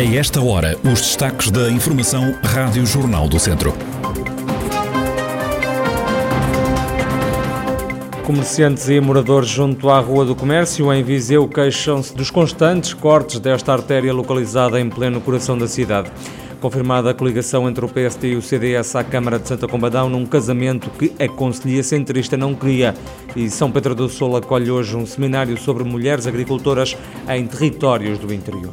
A esta hora, os destaques da Informação Rádio Jornal do Centro. Comerciantes e moradores junto à Rua do Comércio, em Viseu, queixam-se dos constantes cortes desta artéria localizada em pleno coração da cidade. Confirmada a coligação entre o PSD e o CDS à Câmara de Santa Combadão num casamento que a Conselhia Centrista não queria. E São Pedro do Sul acolhe hoje um seminário sobre mulheres agricultoras em territórios do interior.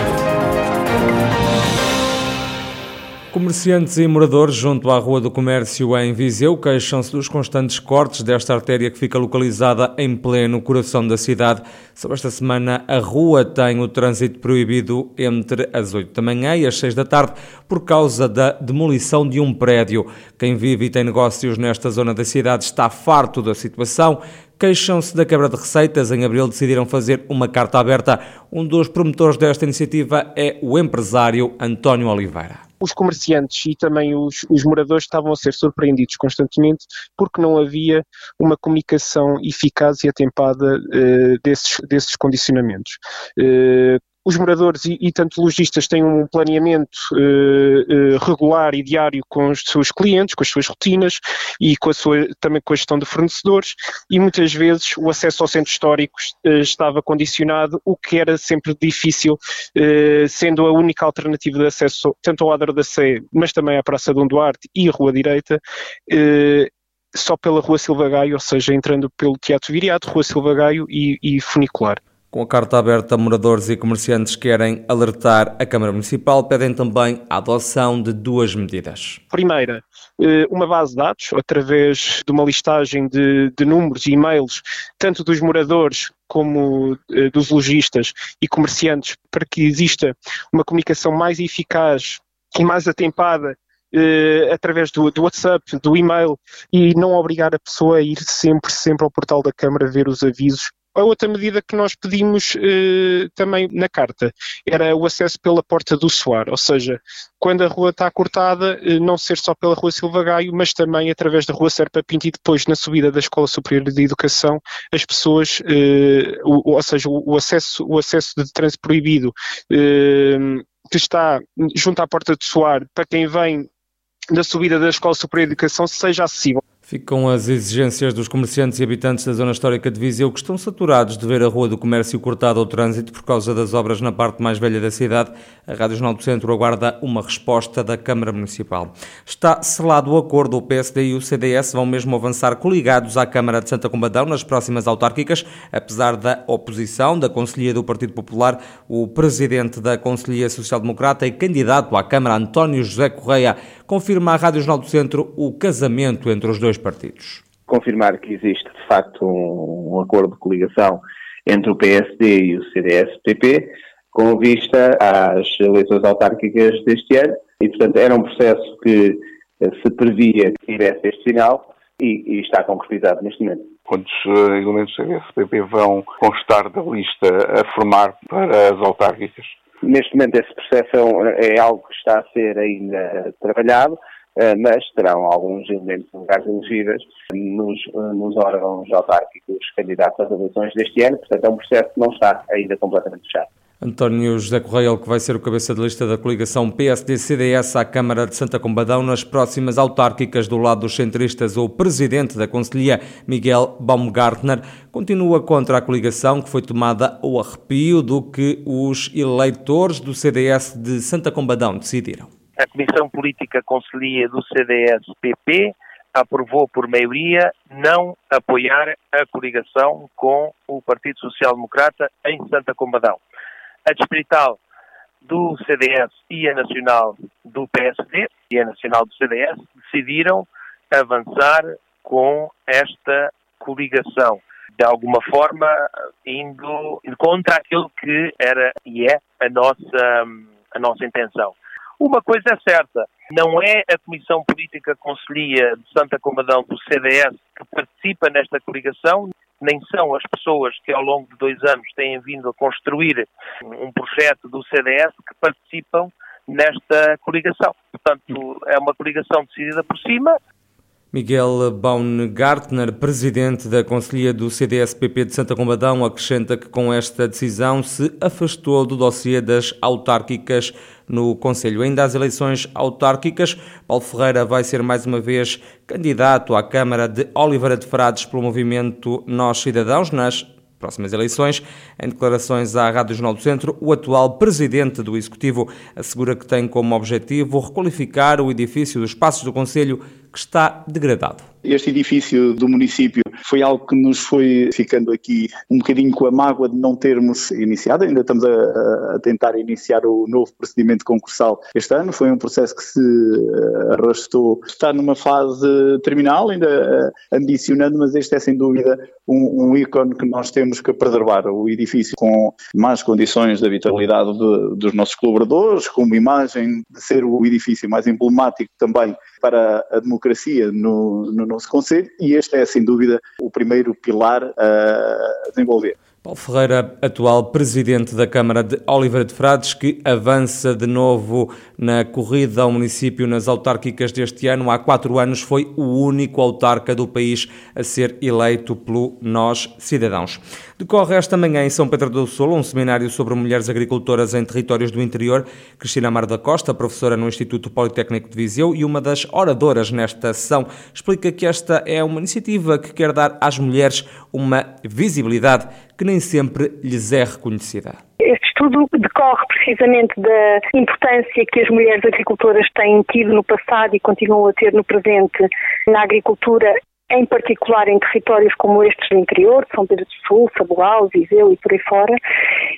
Comerciantes e moradores junto à Rua do Comércio em Viseu queixam-se dos constantes cortes desta artéria que fica localizada em pleno coração da cidade. Sobre esta semana, a rua tem o trânsito proibido entre as 8 da manhã e as 6 da tarde por causa da demolição de um prédio. Quem vive e tem negócios nesta zona da cidade está farto da situação queixam-se da quebra de receitas. Em abril decidiram fazer uma carta aberta. Um dos promotores desta iniciativa é o empresário António Oliveira. Os comerciantes e também os, os moradores estavam a ser surpreendidos constantemente porque não havia uma comunicação eficaz e atempada uh, desses, desses condicionamentos. Uh, os moradores e, e tanto lojistas têm um planeamento uh, uh, regular e diário com os seus clientes, com as suas rotinas e com a sua, também com a gestão de fornecedores e muitas vezes o acesso ao centro histórico uh, estava condicionado, o que era sempre difícil, sendo a única alternativa de acesso tanto ao Adro da Sé, mas também à Praça Dom Duarte e a Rua Direita, só pela Rua Silva Gaio, ou seja, entrando pelo Teatro Viriato, Rua Silva Gaio e, e funicular. Com a carta aberta, moradores e comerciantes querem alertar a Câmara Municipal, pedem também a adoção de duas medidas. Primeira, eh, uma base de dados, através de uma listagem de, de números e e-mails, tanto dos moradores como eh, dos lojistas e comerciantes, para que exista uma comunicação mais eficaz e mais atempada Uh, através do, do, WhatsApp, do e-mail e não obrigar a pessoa a ir sempre, sempre ao portal da Câmara ver os avisos a outra medida que nós pedimos eh, também na carta era o acesso pela porta do Soar, ou seja, quando a rua está cortada, eh, não ser só pela Rua Silva Gaio, mas também através da Rua Serpa Pinto e depois na subida da Escola Superior de Educação, as pessoas, eh, o, ou seja, o, o, acesso, o acesso de trânsito proibido eh, que está junto à porta do Soar, para quem vem da subida da Escola Superior de Educação, seja acessível. Ficam as exigências dos comerciantes e habitantes da zona histórica de Viseu que estão saturados de ver a Rua do Comércio cortada ao trânsito por causa das obras na parte mais velha da cidade. A Rádio Jornal do Centro aguarda uma resposta da Câmara Municipal. Está selado o acordo, o PSD e o CDS vão mesmo avançar coligados à Câmara de Santa Combadão nas próximas autárquicas, apesar da oposição da Conselhia do Partido Popular, o presidente da Conselhia Social Democrata e candidato à Câmara, António José Correia, confirma à Rádio Jornal do Centro o casamento entre os dois partidos. Confirmar que existe, de facto, um, um acordo de coligação entre o PSD e o CDS-PP, com vista às eleições autárquicas deste ano, e, portanto, era um processo que eh, se previa que tivesse este final e, e está concretizado neste momento. Quantos uh, elementos do CDS-PP vão constar da lista a formar para as autárquicas? Neste momento esse processo é, é algo que está a ser ainda trabalhado, eh, mas terão alguns elementos legais elegíveis nos, eh, nos órgãos autárquicos candidatos às eleições deste ano, portanto é um processo que não está ainda completamente fechado. António José Correia, que vai ser o cabeça de lista da coligação PSD-CDS à Câmara de Santa Combadão nas próximas autárquicas do lado dos centristas, o presidente da Conselhia, Miguel Baumgartner, continua contra a coligação que foi tomada ao arrepio do que os eleitores do CDS de Santa Combadão decidiram a Comissão Política Conselhia do CDS-PP aprovou por maioria não apoiar a coligação com o Partido Social Democrata em Santa Combadão. A distrital do CDS e a nacional do PSD e a nacional do CDS decidiram avançar com esta coligação, de alguma forma indo contra aquilo que era e é a nossa, a nossa intenção. Uma coisa é certa, não é a Comissão Política Conselhia de Santa Comadão do CDS que participa nesta coligação, nem são as pessoas que ao longo de dois anos têm vindo a construir um projeto do CDS que participam nesta coligação. Portanto, é uma coligação decidida por cima, Miguel Baumgartner, presidente da Conselhia do CDS-PP de Santa Combadão, acrescenta que com esta decisão se afastou do dossiê das autárquicas no Conselho. Ainda às eleições autárquicas, Paulo Ferreira vai ser mais uma vez candidato à Câmara de Oliveira de Frades pelo movimento Nós Cidadãos nas próximas eleições. Em declarações à Rádio Jornal do Centro, o atual presidente do Executivo assegura que tem como objetivo requalificar o edifício dos Passos do Conselho que está degradado. Este edifício do município foi algo que nos foi ficando aqui um bocadinho com a mágoa de não termos iniciado. Ainda estamos a, a tentar iniciar o novo procedimento concursal este ano. Foi um processo que se eh, arrastou. Está numa fase terminal, ainda eh, ambicionando, mas este é sem dúvida um, um ícone que nós temos que preservar. O edifício com mais condições de habitabilidade de, dos nossos colaboradores, com uma imagem de ser o edifício mais emblemático também para a democracia no, no nosso Conselho e este é, sem dúvida, o primeiro pilar a desenvolver. Paulo Ferreira, atual presidente da Câmara de Oliveira de Frades, que avança de novo na corrida ao município nas autárquicas deste ano. Há quatro anos foi o único autarca do país a ser eleito pelo Nós Cidadãos. Decorre esta manhã em São Pedro do Sul um seminário sobre mulheres agricultoras em territórios do interior. Cristina Mar da Costa, professora no Instituto Politécnico de Viseu e uma das oradoras nesta sessão, explica que esta é uma iniciativa que quer dar às mulheres uma visibilidade que nem sempre lhes é reconhecida. Este estudo decorre precisamente da importância que as mulheres agricultoras têm tido no passado e continuam a ter no presente na agricultura em particular em territórios como estes do interior, São Pedro do Sul, Saboal, Viseu e por aí fora.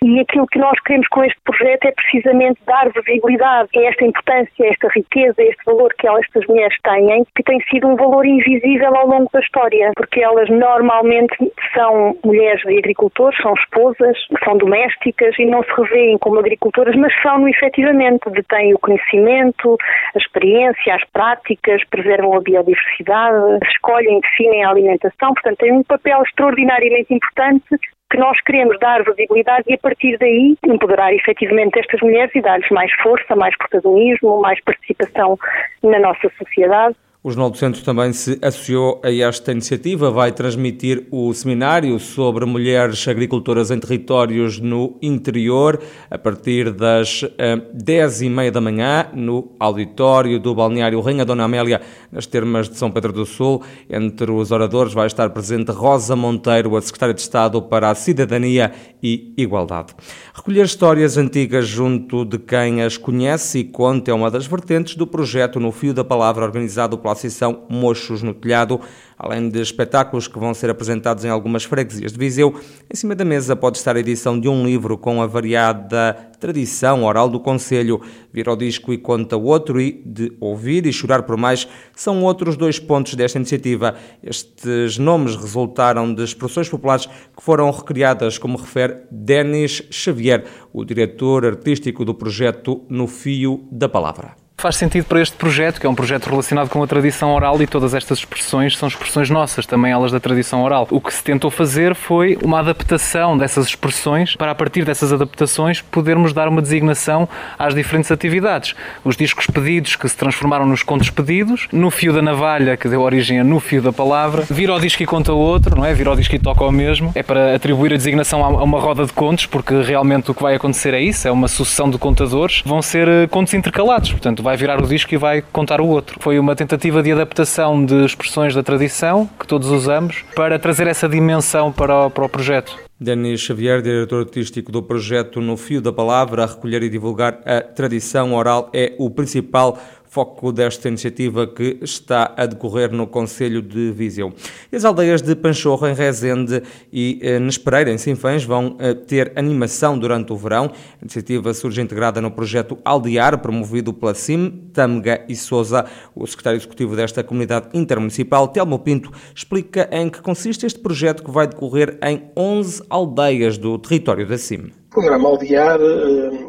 E aquilo que nós queremos com este projeto é precisamente dar visibilidade a esta importância, a esta riqueza, a este valor que estas mulheres têm, que tem sido um valor invisível ao longo da história, porque elas normalmente são mulheres de agricultores, são esposas, são domésticas e não se revêem como agricultoras, mas são efetivamente, detêm o conhecimento, a experiência, as práticas, preservam a biodiversidade, escolhem definem a alimentação, portanto, tem um papel extraordinariamente importante que nós queremos dar visibilidade e, a partir daí, empoderar efetivamente estas mulheres e dar-lhes mais força, mais protagonismo, mais participação na nossa sociedade. O Jornal do Centro também se associou a esta iniciativa, vai transmitir o seminário sobre mulheres agricultoras em territórios no interior a partir das eh, 10 e meia da manhã no auditório do Balneário Rainha Dona Amélia, nas termas de São Pedro do Sul. Entre os oradores vai estar presente Rosa Monteiro, a Secretária de Estado para a Cidadania e Igualdade. Recolher histórias antigas junto de quem as conhece e conta é uma das vertentes do projeto No Fio da Palavra, organizado pela Associação Mochos no Telhado, além de espetáculos que vão ser apresentados em algumas freguesias de Viseu. Em cima da mesa pode estar a edição de um livro com a variada tradição oral do Conselho. Vir ao disco e conta outro e de ouvir e chorar por mais são outros dois pontos desta iniciativa. Estes nomes resultaram de expressões populares que foram recriadas, como refere Denis Xavier, o diretor artístico do projeto No Fio da Palavra faz sentido para este projeto, que é um projeto relacionado com a tradição oral e todas estas expressões são expressões nossas, também elas da tradição oral. O que se tentou fazer foi uma adaptação dessas expressões para, a partir dessas adaptações, podermos dar uma designação às diferentes atividades. Os discos pedidos, que se transformaram nos contos pedidos, no fio da navalha, que deu origem a no fio da palavra, vir ao disco e conta outro, não é? Vir ao disco e toca ao mesmo. É para atribuir a designação a uma roda de contos, porque realmente o que vai acontecer é isso, é uma sucessão de contadores, vão ser eh, contos intercalados, portanto vai virar o disco e vai contar o outro. Foi uma tentativa de adaptação de expressões da tradição que todos usamos para trazer essa dimensão para o, para o projeto. Denis Xavier, diretor artístico do projeto No Fio da Palavra, a recolher e divulgar a tradição oral é o principal foco desta iniciativa que está a decorrer no Conselho de Viseu. As aldeias de Panchorro, em Rezende e eh, Nespereira, em Sinfãs, vão eh, ter animação durante o verão. A iniciativa surge integrada no projeto Aldear, promovido pela CIM, Tâmega e Souza. O secretário executivo desta comunidade intermunicipal, Telmo Pinto, explica em que consiste este projeto que vai decorrer em 11 aldeias do território da CIM. O programa Aldear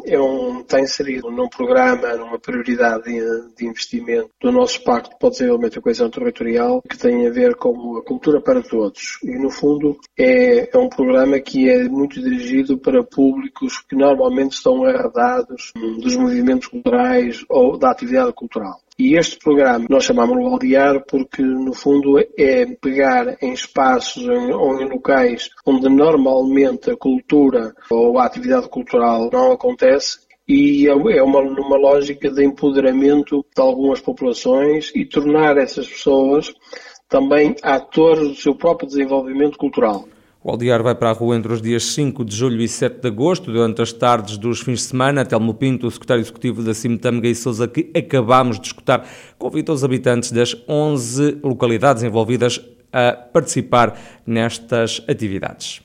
é um, está inserido num programa, numa prioridade de, de investimento do nosso Pacto para o Desenvolvimento e Coesão Territorial, que tem a ver com a Cultura para Todos. E, no fundo, é, é um programa que é muito dirigido para públicos que normalmente estão arredados dos movimentos culturais ou da atividade cultural. E este programa nós chamamos o Aldear porque, no fundo, é pegar em espaços ou em locais onde normalmente a cultura ou a atividade cultural não acontece e é uma, numa lógica de empoderamento de algumas populações e tornar essas pessoas também atores do seu próprio desenvolvimento cultural. O Aldear vai para a rua entre os dias 5 de julho e 7 de agosto, durante as tardes dos fins de semana. Telmo Pinto, o secretário executivo da Cimtâmega e Sousa, que acabamos de escutar, convidou os habitantes das 11 localidades envolvidas a participar nestas atividades.